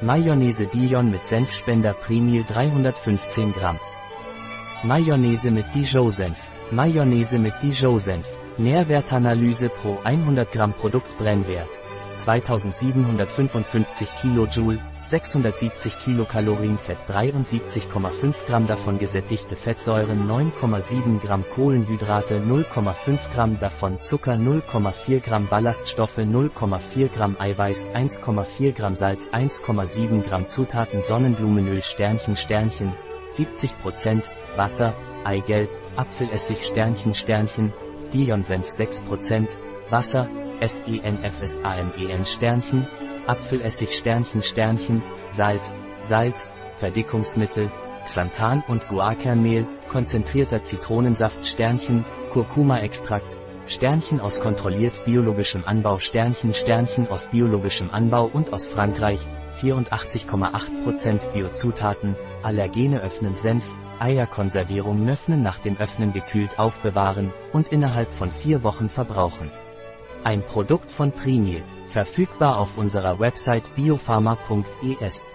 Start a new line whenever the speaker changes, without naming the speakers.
Mayonnaise Dijon mit Senfspender Primil 315 Gramm. Mayonnaise mit Dijon-Senf. Mayonnaise mit Dijon-Senf. Nährwertanalyse pro 100 Gramm Produktbrennwert. 2755 kJ, 670 Kilokalorien Fett 73,5 Gramm davon gesättigte Fettsäuren 9,7 Gramm Kohlenhydrate 0,5 Gramm davon Zucker 0,4 Gramm Ballaststoffe 0,4 Gramm Eiweiß 1,4 Gramm Salz 1,7 Gramm Zutaten Sonnenblumenöl Sternchen Sternchen 70% Wasser, Eigelb, Apfelessig Sternchen Sternchen, Dionsenf 6%, Wasser, SENFSAMEN Sternchen, Apfelessig Sternchen Sternchen, Salz, Salz, Verdickungsmittel, Xanthan und Guarkernmehl, konzentrierter Zitronensaft Sternchen, Kurkuma-Extrakt, Sternchen aus kontrolliert biologischem Anbau Sternchen Sternchen aus biologischem Anbau und aus Frankreich, 84,8% Biozutaten, Allergene öffnen Senf, Eierkonservierung Nöffnen nach dem Öffnen gekühlt aufbewahren und innerhalb von vier Wochen verbrauchen. Ein Produkt von Primil, verfügbar auf unserer Website biopharma.es.